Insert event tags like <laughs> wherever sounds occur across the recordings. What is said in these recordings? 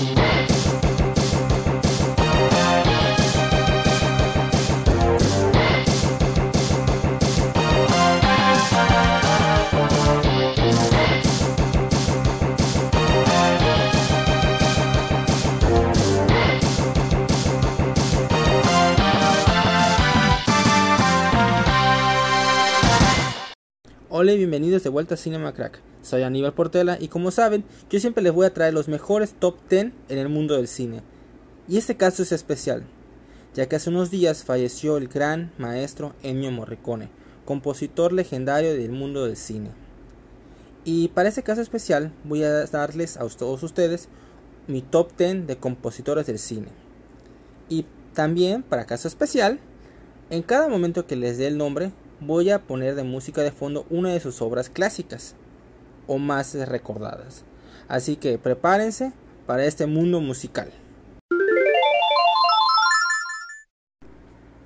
Ooh. Hola y bienvenidos de vuelta a Cinema Crack. Soy Aníbal Portela y como saben, yo siempre les voy a traer los mejores top 10 en el mundo del cine. Y este caso es especial, ya que hace unos días falleció el gran maestro Ennio Morricone, compositor legendario del mundo del cine. Y para este caso especial voy a darles a todos ustedes mi top 10 de compositores del cine. Y también, para caso especial, en cada momento que les dé el nombre, voy a poner de música de fondo una de sus obras clásicas o más recordadas. Así que prepárense para este mundo musical.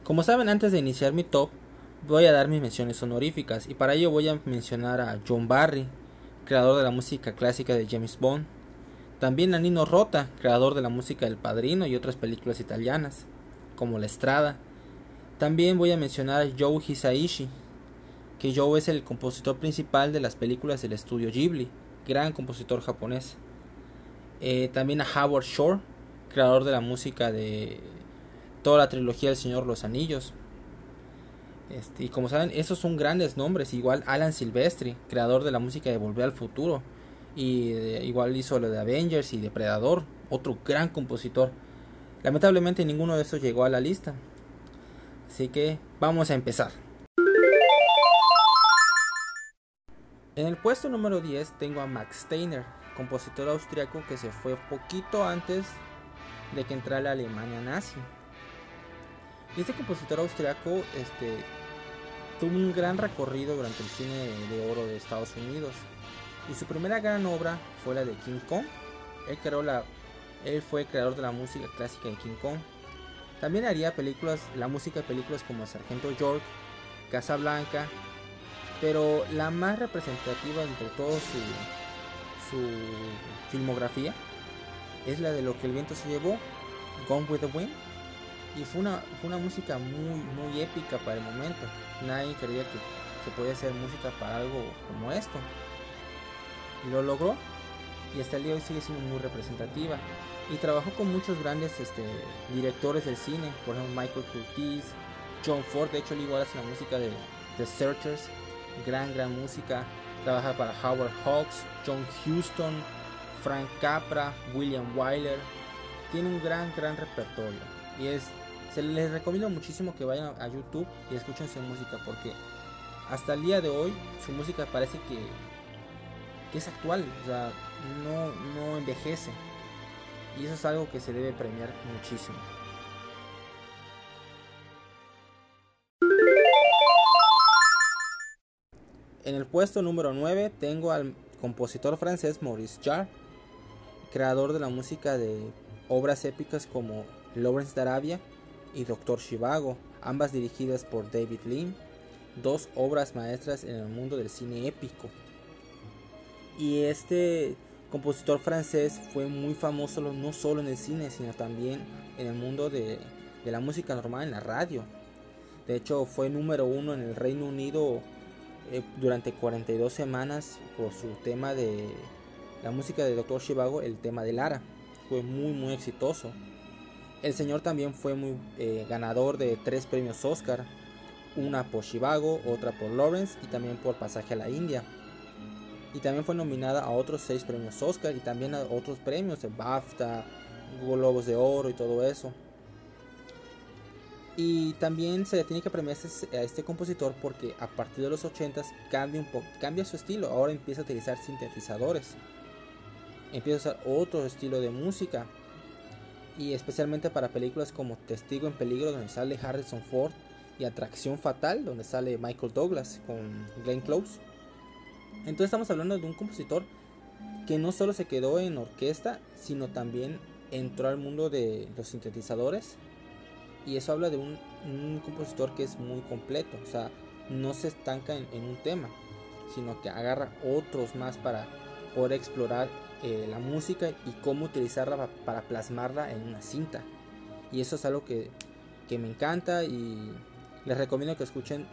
Como saben, antes de iniciar mi top, voy a dar mis menciones honoríficas y para ello voy a mencionar a John Barry, creador de la música clásica de James Bond, también a Nino Rota, creador de la música del Padrino y otras películas italianas, como La Estrada, también voy a mencionar a Joe Hisaishi, que Joe es el compositor principal de las películas del estudio Ghibli, gran compositor japonés. Eh, también a Howard Shore, creador de la música de toda la trilogía del Señor los Anillos. Este, y como saben, esos son grandes nombres. Igual Alan Silvestri, creador de la música de Volver al Futuro. Y igual hizo lo de Avengers y Depredador, otro gran compositor. Lamentablemente ninguno de esos llegó a la lista. Así que vamos a empezar. En el puesto número 10 tengo a Max Steiner, compositor austriaco que se fue poquito antes de que entrara la Alemania nazi. Este compositor austriaco este, tuvo un gran recorrido durante el cine de oro de Estados Unidos. Y su primera gran obra fue la de King Kong. Él, creó la, él fue el creador de la música clásica de King Kong también haría películas, la música de películas como Sargento York, Casa Blanca, pero la más representativa entre todo su, su filmografía es la de Lo que el viento se llevó, Gone with the Wind, y fue una, fue una música muy, muy épica para el momento. Nadie creía que se podía hacer música para algo como esto. Y lo logró, y hasta el día de hoy sigue siendo muy representativa y trabajó con muchos grandes este, directores del cine, por ejemplo Michael Curtiz, John Ford, de hecho él igual hace la música de The Searchers, gran gran música, trabaja para Howard Hawks, John Huston, Frank Capra, William Wyler, tiene un gran gran repertorio. Y es se les recomiendo muchísimo que vayan a YouTube y escuchen su música porque hasta el día de hoy su música parece que, que es actual, o sea, no, no envejece. Y eso es algo que se debe premiar muchísimo. En el puesto número 9 tengo al compositor francés Maurice Jarre, creador de la música de obras épicas como Lawrence de Arabia y Doctor Shivago, ambas dirigidas por David Lean, dos obras maestras en el mundo del cine épico. Y este compositor francés fue muy famoso no solo en el cine, sino también en el mundo de, la música normal, en la radio. De hecho, fue número uno en el Reino Unido eh, durante 42 semanas por su tema de la música de Dr. Shivago, el tema de Lara. Fue muy, muy exitoso. El señor también fue muy eh, ganador de tres premios Oscar, una por Shivago, otra por Lawrence y también por Pasaje a la India y también fue nominada a otros seis premios Oscar y también a otros premios, el BAFTA, Globos de Oro y todo eso. Y también se tiene que premiar a este compositor porque a partir de los 80 cambia, un poco, cambia su estilo. Ahora empieza a utilizar sintetizadores. Empieza a usar otro estilo de música. Y especialmente para películas como Testigo en Peligro, donde sale Harrison Ford, y Atracción Fatal, donde sale Michael Douglas con Glenn Close. Entonces estamos hablando de un compositor que no solo se quedó en orquesta, sino también entró al mundo de los sintetizadores. Y eso habla de un, compositor que es muy completo, o sea, no se estanca en, un tema, sino que agarra otros más para poder explorar eh, la música y cómo utilizarla para plasmarla en una cinta. Y eso es algo que, que me encanta y les recomiendo que escuchen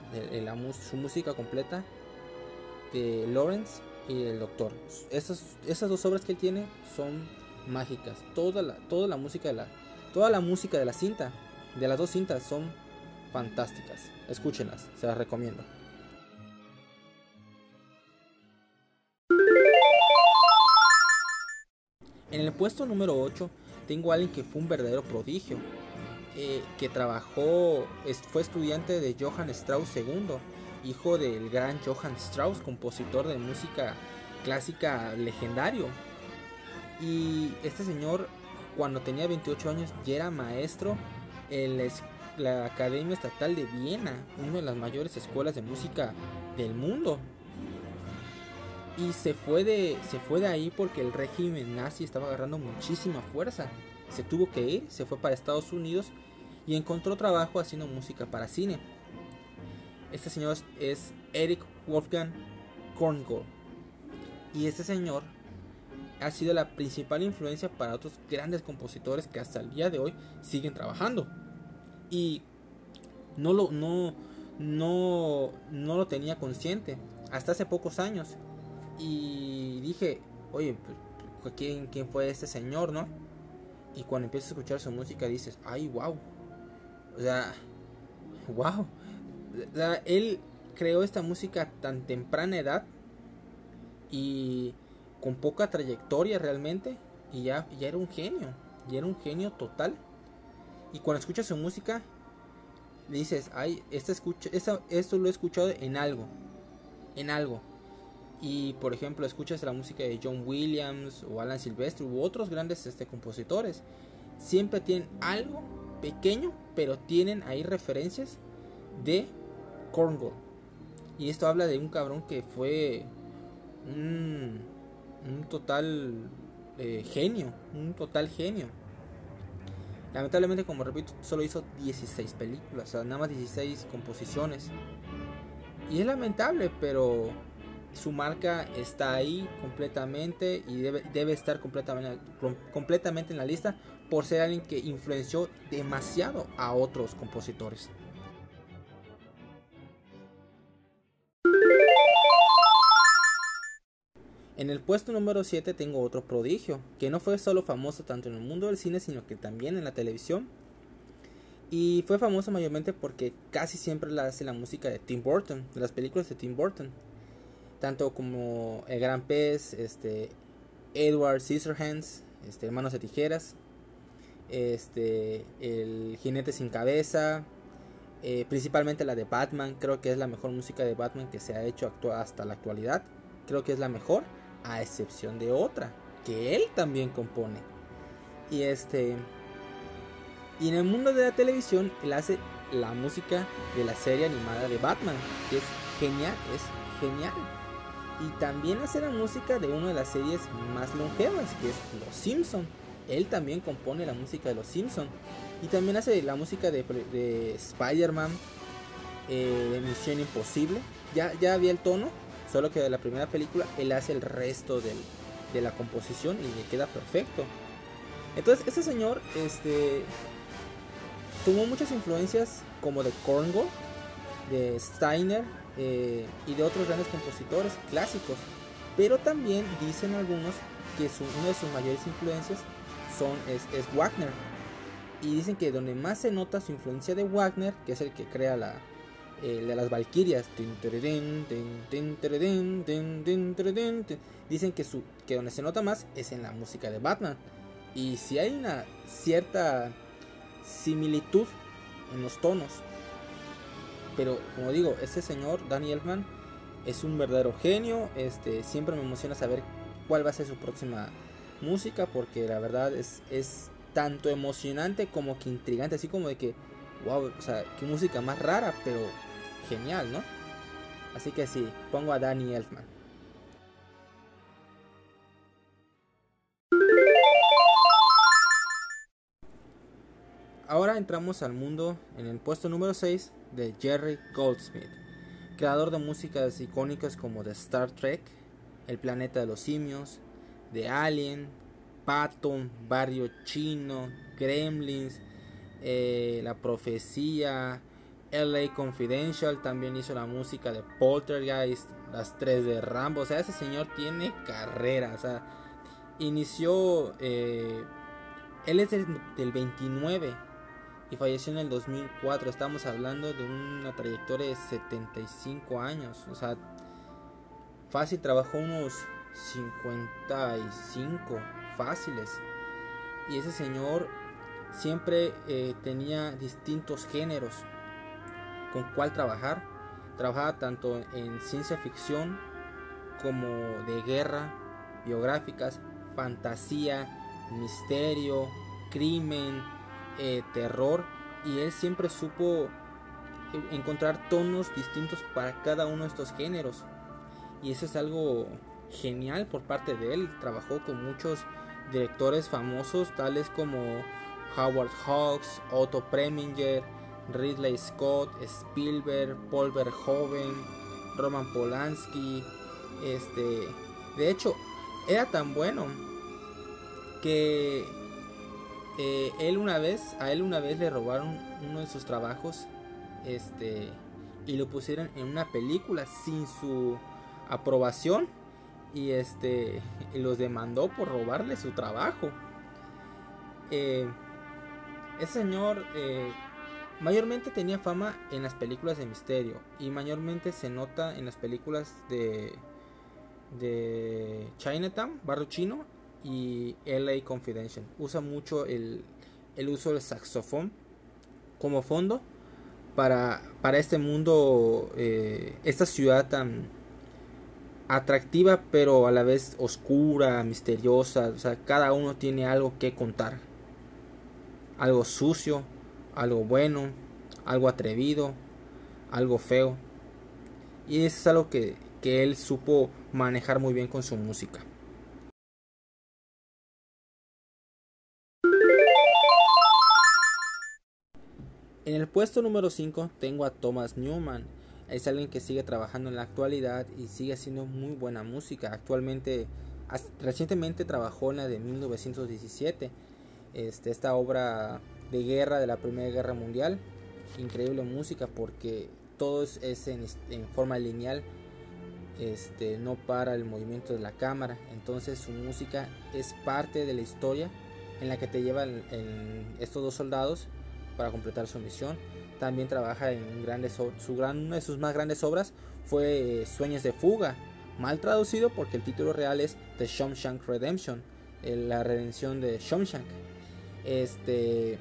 su música completa de Lawrence y el Doctor. Esas, esas dos obras que él tiene son mágicas. Toda la, toda la música de la toda la música de la cinta, de las dos cintas son fantásticas. Escúchenlas, se las recomiendo. En el puesto número 8 tengo a alguien que fue un verdadero prodigio, eh, que trabajó, fue estudiante de Johann Strauss II, hijo del gran Johann Strauss, compositor de música clásica legendario. Y este señor, cuando tenía 28 años, ya era maestro en la, Academia Estatal de Viena, una de las mayores escuelas de música del mundo. Y se fue de, se fue de ahí porque el régimen nazi estaba agarrando muchísima fuerza se tuvo que ir, se fue para Estados Unidos y encontró trabajo haciendo música para cine. Este señor es Eric Wolfgang Korngold. Y este señor ha sido la principal influencia para otros grandes compositores que hasta el día de hoy siguen trabajando. Y no lo, no, no, no lo tenía consciente hasta hace pocos años. Y dije, oye, pues, ¿quién, quién fue este señor, no? Y cuando empiezas a escuchar su música dices, ay, wow. O sea, <laughs> wow. Él creó esta música a tan temprana edad y con poca trayectoria realmente. Y ya, ya era un genio. Ya era un genio total. Y cuando escuchas su música, dices, ay, esta escucha, esto lo he escuchado en algo. En algo y por ejemplo escuchas la música de John Williams o Alan Silvestre u otros grandes este, compositores, siempre tienen algo pequeño, pero tienen ahí referencias de Korngold. Y esto habla de un cabrón que fue un, un total eh, genio, un total genio. Lamentablemente, como repito, solo hizo 16 películas, o sea, nada más 16 composiciones. Y es lamentable, pero su marca está ahí completamente y debe, estar completamente, completamente en la lista por ser alguien que influenció demasiado a otros compositores. En el puesto número 7 tengo otro prodigio, que no fue solo famoso tanto en el mundo del cine, sino que también en la televisión. Y fue famoso mayormente porque casi siempre la hace la música de Tim Burton, de las películas de Tim Burton. Tanto como El Gran Pez, este, Edward Scissorhands, este, Manos de Tijeras, este, El Jinete sin Cabeza, eh, principalmente la de Batman, creo que es la mejor música de Batman que se ha hecho hasta la actualidad, creo que es la mejor, a excepción de otra, que él también compone. Y este... Y en el mundo de la televisión, él hace la música de la serie animada de Batman, que es genial, es genial y también hace la música de una de las series más longevas, que es Los Simpson. Él también compone la música de Los Simpson y también hace la música de, de Spider-Man, eh, de Misión Imposible. Ya, ya había el tono, solo que de la primera película él hace el resto de la composición y le queda perfecto. Entonces, este señor este, tuvo muchas influencias como de Korngold, de Steiner, eh, y de otros grandes compositores clásicos. Pero también dicen algunos que su, una de sus mayores influencias es, Wagner. Y dicen que donde más se nota su influencia de Wagner, que es el que crea la, de las Valquirias, dicen que, su, que donde se nota más es en la música de Batman. Y si hay una cierta similitud en los tonos pero como digo, este señor, Danny Elfman, es un verdadero genio. Este, siempre me emociona saber cuál va a ser su próxima música. Porque la verdad es, es tanto emocionante como que intrigante. Así como de que, wow, o sea, qué música más rara, pero genial, ¿no? Así que sí, pongo a Danny Elfman. Ahora entramos al mundo en el puesto número 6 de Jerry Goldsmith, creador de músicas icónicas como The Star Trek, El planeta de los simios, de Alien, Patton, Barrio Chino, Gremlins, eh, La Profecía, LA Confidential, también hizo la música de Poltergeist, las tres de Rambo, o sea, ese señor tiene carrera, o sea, inició, eh, él es del, del 29 y falleció en el 2004, estamos hablando de una trayectoria de 75 años, o sea, fácil trabajó unos 55 fáciles. Y ese señor siempre eh, tenía distintos géneros con cuál trabajar. Trabajaba tanto en ciencia ficción como de guerra, biográficas, fantasía, misterio, crimen, eh, terror. Y él siempre supo encontrar tonos distintos para cada uno de estos géneros. Y eso es algo genial por parte de él. Trabajó con muchos directores famosos tales como Howard Hawks, Otto Preminger, Ridley Scott, Spielberg, Paul Verhoeven, Roman Polanski. Este, de hecho, era tan bueno que eh, él una vez, a él una vez le robaron uno de sus trabajos, este, y lo pusieron en una película sin su aprobación y este los demandó por robarle su trabajo. Eh, ese señor eh, mayormente tenía fama en las películas de misterio y mayormente se nota en las películas de Chinatown, Barrio Chino y LA Confidential. Usa mucho el, el uso del saxofón como fondo para, para este mundo, eh, esta ciudad tan atractiva pero a la vez oscura, misteriosa, o sea, cada uno tiene algo que contar. Algo sucio, algo bueno, algo atrevido, algo feo. Y eso es algo que, que él supo manejar muy bien con su música. En el puesto número 5 tengo a Thomas Newman es alguien que sigue trabajando en la actualidad y sigue haciendo muy buena música. Actualmente, recientemente trabajó en la de 1917, este, esta obra de guerra de la Primera Guerra Mundial. Increíble música porque todo es, en, forma lineal, este, no para el movimiento de la cámara. Entonces su música es parte de la historia en la que te llevan estos dos soldados para completar su misión también trabaja en grandes su gran, una de sus más grandes obras fue eh, Sueños de fuga, mal traducido porque el título real es The Shawshank Redemption, la redención de Shawshank. Este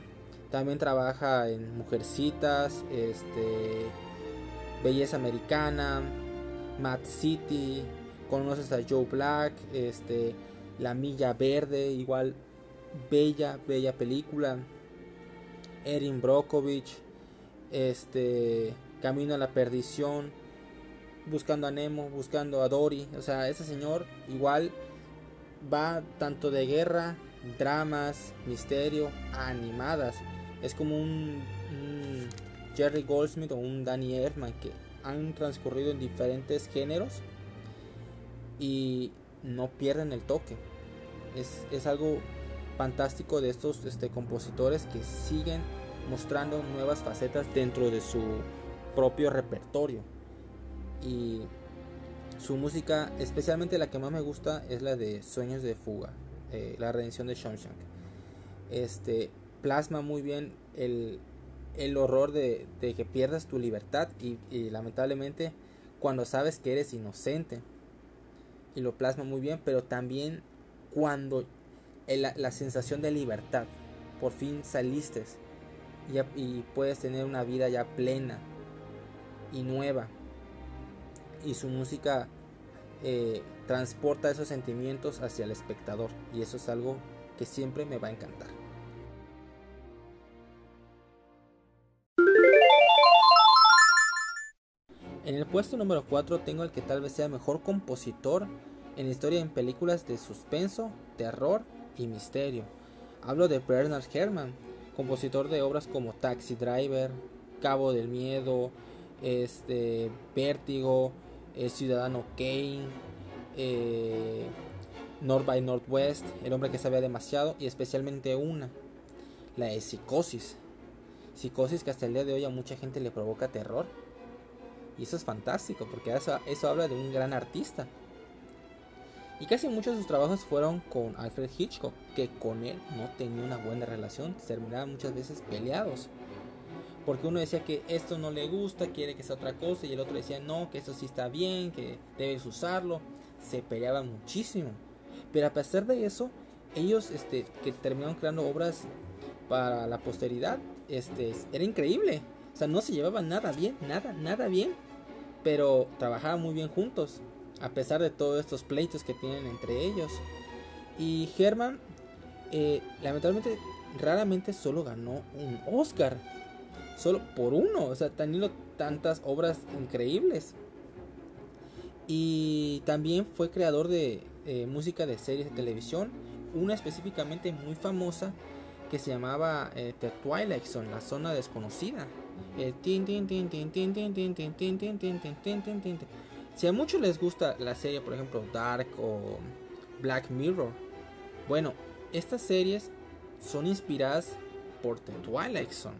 también trabaja en Mujercitas, este Belleza Americana, Mad City, conoces a Joe Black, este La Milla Verde, igual bella, bella película. Erin Brockovich, este Camino a la Perdición, buscando a Nemo, buscando a Dory, o sea, ese señor igual va tanto de guerra, dramas, misterio, animadas. Es como un, Jerry Goldsmith o un Danny Elfman que han transcurrido en diferentes géneros y no pierden el toque. Es, es algo fantástico de estos este, compositores que siguen mostrando nuevas facetas dentro de su propio repertorio. Y su música, especialmente la que más me gusta, es la de Sueños de Fuga, eh, la redención de Shawshank. Este plasma muy bien el, el horror de, que pierdas tu libertad y, lamentablemente cuando sabes que eres inocente. Y lo plasma muy bien, pero también cuando la sensación de libertad, por fin saliste y, puedes tener una vida ya plena y nueva. Y su música eh, transporta esos sentimientos hacia el espectador y eso es algo que siempre me va a encantar. En el puesto número 4 tengo el que tal vez sea mejor compositor en historia en películas de suspenso, terror y misterio. Hablo de Bernard Herrmann, compositor de obras como Taxi Driver, Cabo del Miedo, este, Vértigo, Ciudadano Kane, eh, North by Northwest, El hombre que sabía demasiado y especialmente una, la de Psicosis. Psicosis que hasta el día de hoy a mucha gente le provoca terror. Y eso es fantástico porque eso, habla de un gran artista. Y casi muchos de sus trabajos fueron con Alfred Hitchcock, que con él no tenía una buena relación, terminaban muchas veces peleados. Porque uno decía que esto no le gusta, quiere que sea otra cosa, y el otro decía no, que eso sí está bien, que debes usarlo. Se peleaban muchísimo. Pero a pesar de eso, ellos este, que terminaron creando obras para la posteridad, este, era increíble. O sea, no se llevaban nada bien, nada, nada bien. Pero trabajaban muy bien juntos, a pesar de todos estos pleitos que tienen entre ellos. Y Herman, eh, lamentablemente, raramente solo ganó un Oscar. Solo por uno. O sea, teniendo tantas obras increíbles. Y también fue creador de eh, música de series de televisión, una específicamente muy famosa que se llamaba eh, The Twilight Zone, la zona desconocida. Si a muchos les gusta la serie, por ejemplo, Dark o Black Mirror, bueno, estas series son inspiradas por The Twilight Zone.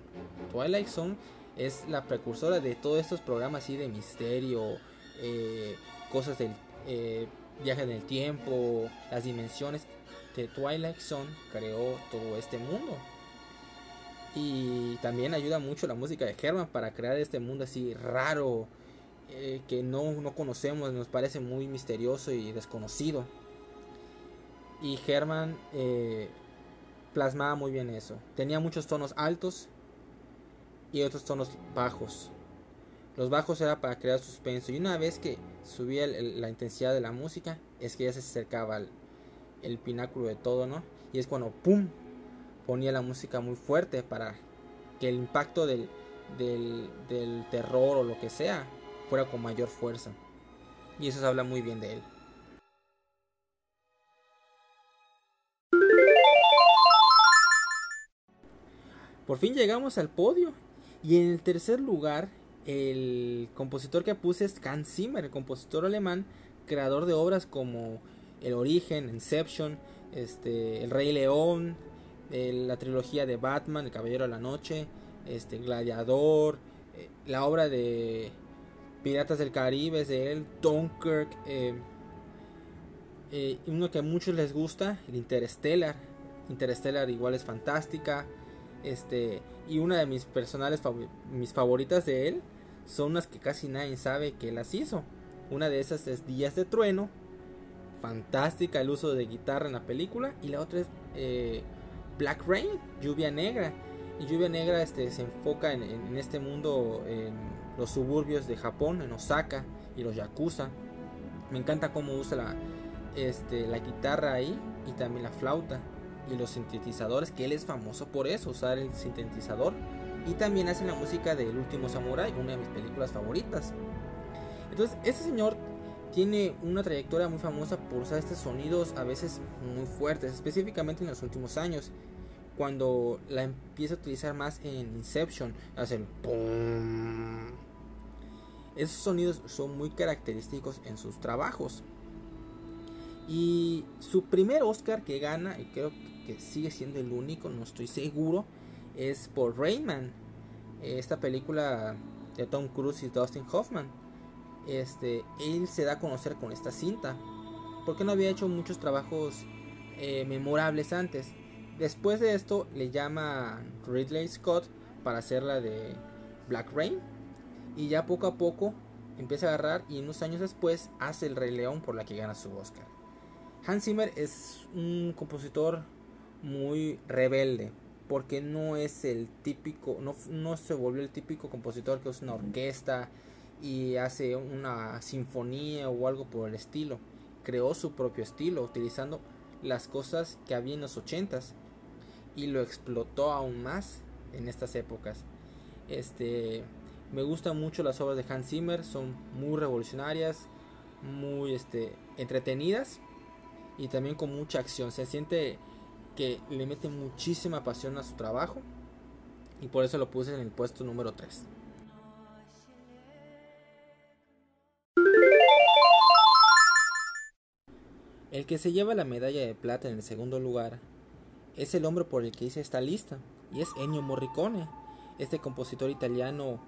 Twilight Zone es la precursora de todos estos programas así de misterio, eh, cosas del eh, viaje en el tiempo, las dimensiones. Twilight Zone creó todo este mundo. Y también ayuda mucho la música de Herman para crear este mundo así raro, eh, que no, no conocemos, nos parece muy misterioso y desconocido. Y Herman eh, plasmaba muy bien eso. Tenía muchos tonos altos y otros tonos bajos. Los bajos era para crear suspenso. Y una vez que subía la intensidad de la música, es que ya se acercaba el pináculo de todo, ¿no? Y es cuando ¡pum! ponía la música muy fuerte para que el impacto del, del, terror o lo que sea fuera con mayor fuerza. Y eso se habla muy bien de él. Por fin llegamos al podio. Y en el tercer lugar el compositor que puse es Hans Zimmer, el compositor alemán, creador de obras como El Origen, Inception, este, El Rey León, la trilogía de Batman, El Caballero de la Noche, este, Gladiador, eh, la obra de Piratas del Caribe de él, Dunkirk, eh, eh, uno que a muchos les gusta, el Interstellar. Interstellar igual es fantástica. Este, y una de mis personales mis favoritas de él son unas que casi nadie sabe que las hizo. Una de esas es Días de Trueno, fantástica el uso de guitarra en la película. Y la otra es eh, Black Rain, Lluvia Negra. Y Lluvia Negra este, se enfoca en, este mundo, en los suburbios de Japón, en Osaka y los Yakuza. Me encanta cómo usa la, este, la guitarra ahí y también la flauta y los sintetizadores, que él es famoso por eso, usar el sintetizador. Y también hace la música del último Samurai, una de mis películas favoritas. Entonces, este señor tiene una trayectoria muy famosa por usar estos sonidos a veces muy fuertes, específicamente en los últimos años. Cuando la empieza a utilizar más en Inception, hace el Esos sonidos son muy característicos en sus trabajos. Y su primer Oscar que gana, y creo que sigue siendo el único, no estoy seguro, es por Rayman, esta película de Tom Cruise y Dustin Hoffman. Este, él se da a conocer con esta cinta, porque no había hecho muchos trabajos eh, memorables antes. Después de esto le llama Ridley Scott para hacer la de Black Rain y ya poco a poco empieza a agarrar y unos años después hace El Rey León por la que gana su Oscar. Hans Zimmer es un compositor muy rebelde porque no es el típico, no, no se volvió el típico compositor que usa una orquesta y hace una sinfonía o algo por el estilo. Creó su propio estilo utilizando las cosas que había en los ochentas y lo explotó aún más en estas épocas. Este, me gustan mucho las obras de Hans Zimmer, son muy revolucionarias, muy este, entretenidas y también con mucha acción. Se siente que le mete muchísima pasión a su trabajo y por eso lo puse en el puesto número 3. El que se lleva la medalla de plata en el segundo lugar es el hombre por el que hice esta lista, y es Ennio Morricone, este compositor italiano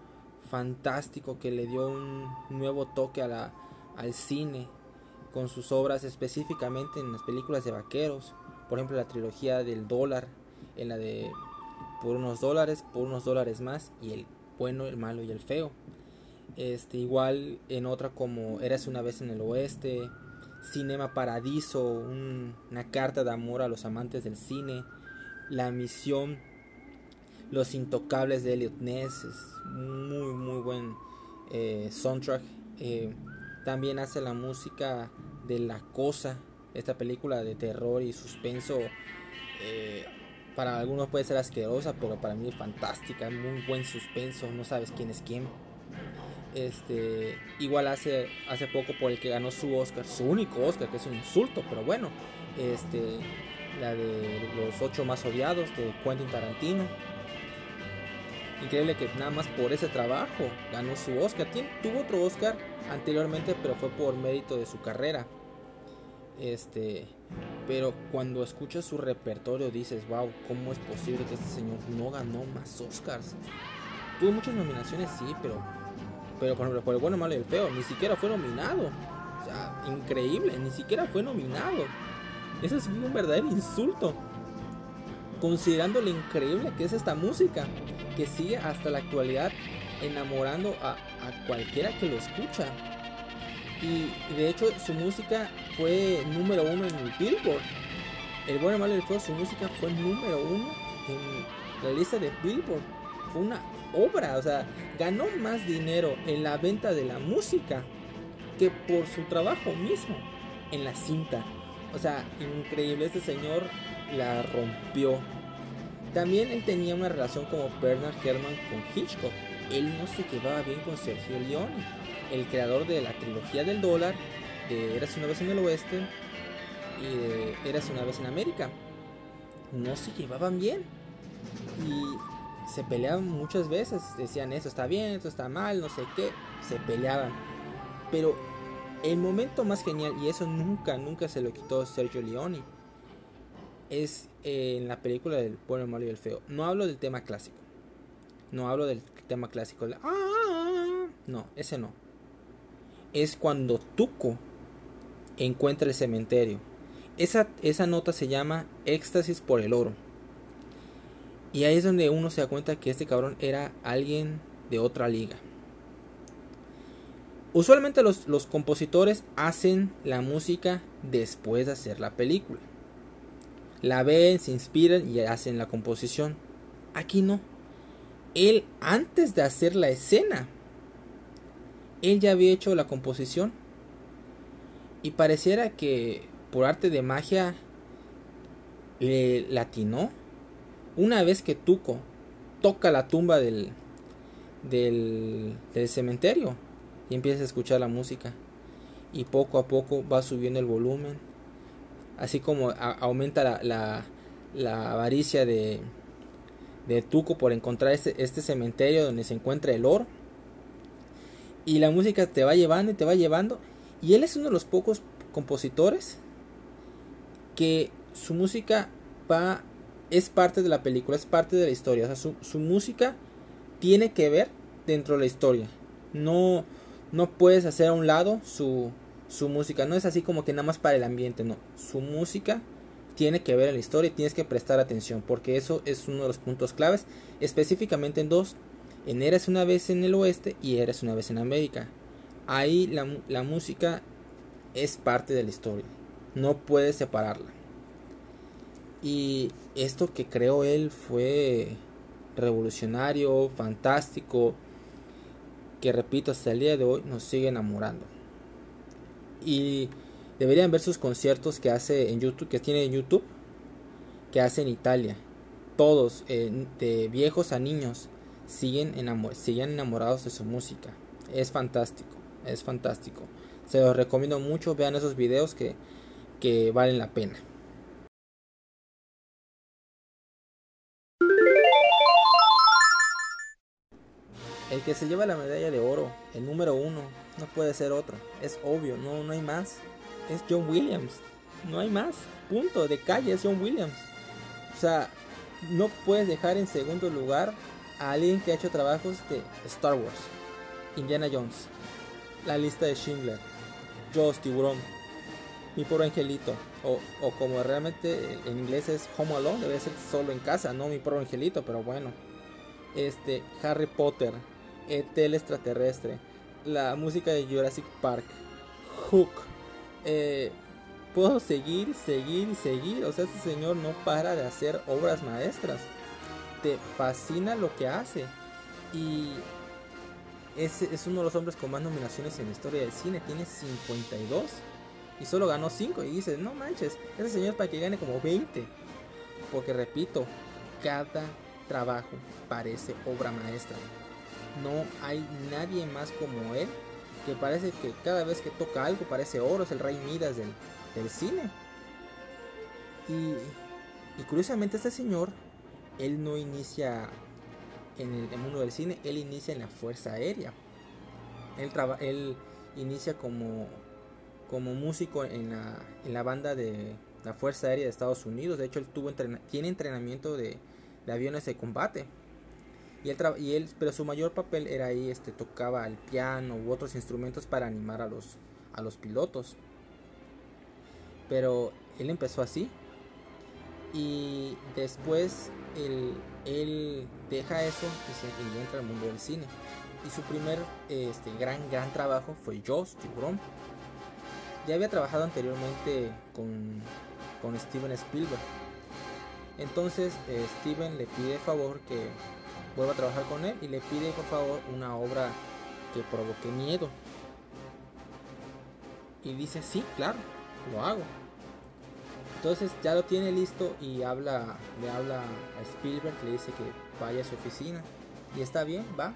fantástico que le dio un nuevo toque a la, al cine con sus obras específicamente en las películas de vaqueros, por ejemplo la trilogía del dólar, en la de por unos dólares, por unos dólares más y el bueno, el malo y el feo. Este igual en otra como Eras una vez en el oeste, Cinema Paradiso, una carta de amor a los amantes del cine, La misión, Los intocables de Elliot Ness, es muy muy buen eh, soundtrack. Eh, también hace la música de La Cosa, esta película de terror y suspenso. Eh, para algunos puede ser asquerosa, pero para mí es fantástica, muy buen suspenso, no sabes quién es quién. Este, igual hace hace poco por el que ganó su Oscar, su único Oscar, que es un insulto, pero bueno, este la de los ocho más odiados de Quentin Tarantino. Increíble que nada más por ese trabajo ganó su Oscar. tuvo otro Oscar anteriormente, pero fue por mérito de su carrera. Este, pero cuando escuchas su repertorio dices, wow, ¿cómo es posible que este señor no ganó más Oscars? Tuvo muchas nominaciones, sí, pero, pero por ejemplo, por el bueno, malo y el feo, ni siquiera fue nominado. O sea, increíble, ni siquiera fue nominado. Eso es un verdadero insulto. Considerando lo increíble que es esta música, que sigue hasta la actualidad enamorando a, a cualquiera que lo escucha. Y de hecho su música fue número uno en el Billboard. El bueno, malo y el feo, su música fue número uno en la lista de Billboard. Fue una obra, o sea, ganó más dinero en la venta de la música que por su trabajo mismo en la cinta. O sea, increíble, este señor la rompió. También él tenía una relación como Bernard Herrmann con Hitchcock. Él no se llevaba bien con Sergio Leone el creador de la trilogía del dólar, de Eras una vez en el oeste y de Eras una vez en América. No se llevaban bien y se peleaban muchas veces. Decían eso está bien, esto está mal, no sé qué. Se peleaban. Pero el momento más genial, y eso nunca, nunca se lo quitó Sergio Leone, es eh, en la película del bueno, el malo y el feo. No hablo del tema clásico. No hablo del tema clásico. Ah, no, ese no es cuando Tuco encuentra el cementerio. Esa, esa nota se llama Éxtasis por el oro. Y ahí es donde uno se da cuenta que este cabrón era alguien de otra liga. Usualmente los, los, compositores hacen la música después de hacer la película. La ven, se inspiran y hacen la composición. Aquí no. Él antes de hacer la escena él ya había hecho la composición y pareciera que por arte de magia le latinó. Una vez que Tuco toca la tumba del, del, cementerio y empieza a escuchar la música y poco a poco va subiendo el volumen así como aumenta la, la, avaricia de, de Tuco por encontrar este, este cementerio donde se encuentra el oro y la música te va llevando y te va llevando. Y él es uno de los pocos compositores que su música va es parte de la película, es parte de la historia. O sea, su, música tiene que ver dentro de la historia. No, no puedes hacer a un lado su, su música. No es así como que nada más para el ambiente, no. Su música tiene que ver en la historia y tienes que prestar atención porque eso es uno de los puntos claves, específicamente en dos en Eras una vez en el oeste y Eras una vez en América. Ahí la, música es parte de la historia. No puedes separarla. Y esto que creó él fue revolucionario, fantástico, que repito, hasta el día de hoy nos sigue enamorando. Y deberían ver sus conciertos que hace en YouTube, que tiene en YouTube, que hace en Italia. Todos, eh, de viejos a niños siguen, enamorados de su música. Es fantástico, es fantástico. Se los recomiendo mucho, vean esos videos que, que valen la pena. El que se lleva la medalla de oro, el número uno, no puede ser otro. Es obvio, no, no hay más. Es John Williams. no hay más. Punto, de calle es John Williams. O sea, no puedes dejar en segundo lugar a alguien que ha hecho trabajos de Star Wars, Indiana Jones, la lista de Schindler, Jaws, Tiburón, Mi Pobre Angelito, o, o, como realmente en inglés es Home Alone, debe ser solo en casa, no Mi Pobre Angelito, pero bueno. Este, Harry Potter, el extraterrestre, la música de Jurassic Park, Hook. Eh, puedo seguir, seguir y seguir. O sea, este señor no para de hacer obras maestras. Te fascina lo que hace. Y es, es uno de los hombres con más nominaciones en la historia del cine. Tiene 52. Y solo ganó 5. Y dices, no manches, ese señor es para que gane como 20. Porque repito, cada trabajo parece obra maestra. No hay nadie más como él que parece que cada vez que toca algo parece oro, es el rey Midas del, cine. Y, curiosamente este señor, él no inicia en el, mundo del cine, él inicia en la Fuerza Aérea. Él, él inicia como, como músico en la, en la banda de la Fuerza Aérea de Estados Unidos. De hecho, él tuvo tiene entrenamiento de, de aviones de combate. Y él, pero su mayor papel era ahí, este, tocaba el piano u otros instrumentos para animar a los, a los pilotos. Pero él empezó así. Y después él, deja eso y, entra al mundo del cine. Y su primer este, gran, gran trabajo fue Jaws, Tiburón. Ya había trabajado anteriormente con, con Steven Spielberg. Entonces eh, Steven le pide favor que vuelve a trabajar con él y le pide por favor una obra que provoque miedo. Y dice, sí, claro, lo hago. Entonces ya lo tiene listo y habla, le habla a Spielberg, le dice que vaya a su oficina. Y está bien, va.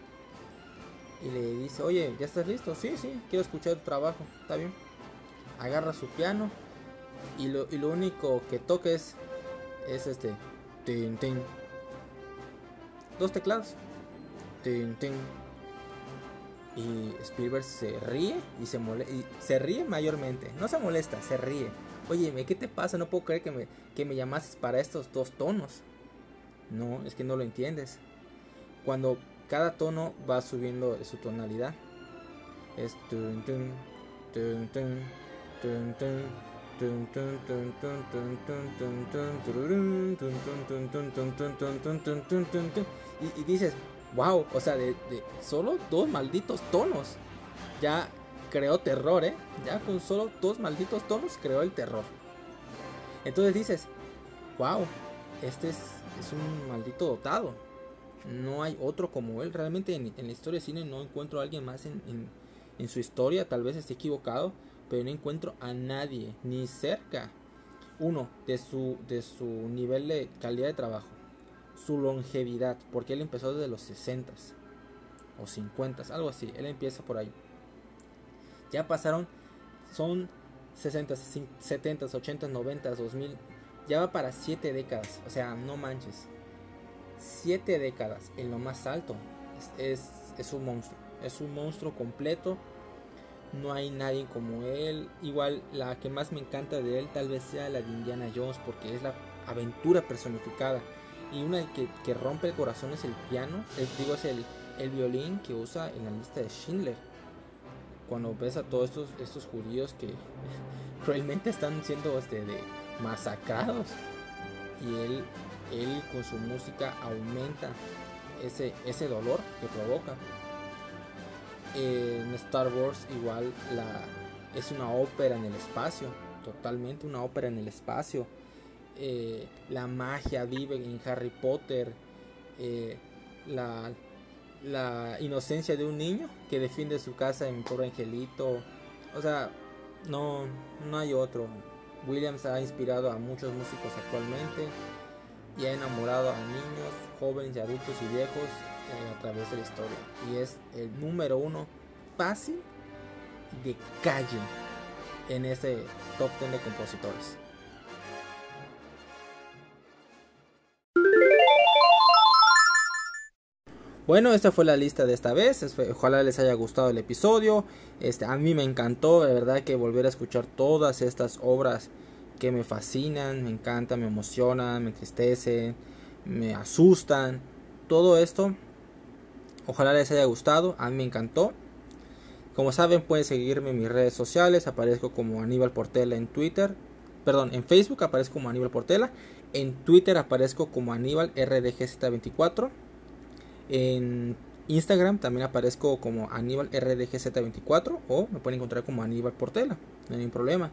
Y le dice, oye, ¿ya estás listo? Sí, sí, quiero escuchar tu trabajo. Está bien. Agarra su piano y lo, y lo único que toca es, es este. Tin, tin, dos teclados. Y Spielberg se ríe y se, y se ríe mayormente. No se molesta, se ríe. Oye, ¿qué te pasa? No puedo creer que me, que me llamases para estos dos tonos. No, es que no lo entiendes. Cuando cada tono va subiendo su tonalidad. Es y, dices, wow, o sea, de, solo dos malditos tonos. Ya creó terror, ¿eh? Ya con solo dos malditos tonos creó el terror. Entonces dices, wow, este es, un maldito dotado. No hay otro como él. Realmente en, la historia de cine no encuentro a alguien más en, en su historia. Tal vez esté equivocado pero no encuentro a nadie, ni cerca. Uno, de su, de su nivel de calidad de trabajo, su longevidad, porque él empezó desde los 60 o 50, algo así, él empieza por ahí. Ya pasaron, son 60, 70, 80, 90, 2000, ya va para 7 décadas, o sea, no manches. 7 décadas en lo más alto, es, es un monstruo, es un monstruo completo no hay nadie como él. Igual la que más me encanta de él tal vez sea la de Indiana Jones porque es la aventura personificada. Y una que, que rompe el corazón es el piano, digo es el, el violín que usa en la lista de Schindler. Cuando ves a todos estos, estos judíos que <laughs> realmente están siendo este, de, masacrados. Y él, él con su música aumenta ese, ese dolor que provoca en Star Wars igual la, es una ópera en el espacio, totalmente una ópera en el espacio. Eh, la magia vive en Harry Potter, eh, la, la, inocencia de un niño que defiende su casa en Pobre Angelito. O sea, no, no hay otro. Williams ha inspirado a muchos músicos actualmente y ha enamorado a niños, jóvenes, adultos y viejos eh, a través de la historia. Y es el número uno fácil de calle en ese top 10 de compositores. Bueno, esta fue la lista de esta vez. Ojalá les haya gustado el episodio. Este, a mí me encantó, de verdad, que volver a escuchar todas estas obras que me fascinan, me encantan, me emocionan, me entristecen, me asustan. Todo esto, ojalá les haya gustado, a mí me encantó. Como saben, pueden seguirme en mis redes sociales, aparezco como Aníbal Portela en Twitter, perdón, en Facebook aparezco como Aníbal Portela, en Twitter aparezco como Aníbal RDGZ24, en Instagram también aparezco como Aníbal RDGZ24 o me pueden encontrar como Aníbal Portela, no hay ningún problema.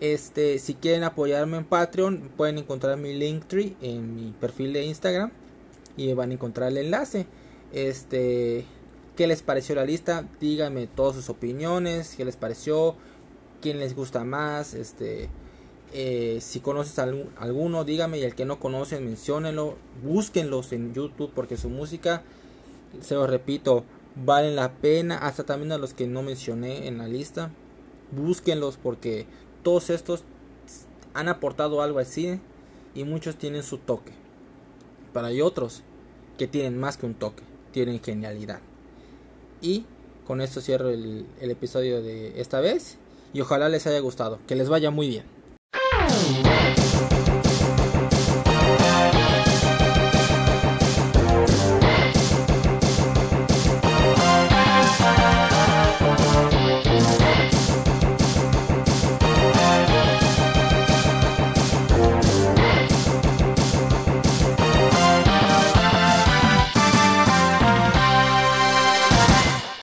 Este, si quieren apoyarme en Patreon, pueden encontrar mi Linktree en mi perfil de Instagram y van a encontrar el enlace. Este, ¿qué les pareció la lista? Díganme todas sus opiniones, qué les pareció, quién les gusta más, este, eh, si conoces alguno, dígame y el que no conoce, menciónenlo, búsquenlos en YouTube porque su música, se lo repito, valen la pena, hasta también a los que no mencioné en la lista, búsquenlos porque todos estos han aportado algo al cine y muchos tienen su toque. Para hay otros que tienen más que un toque, tienen genialidad. Y con esto cierro el, el episodio de esta vez y ojalá les haya gustado, que les vaya muy bien.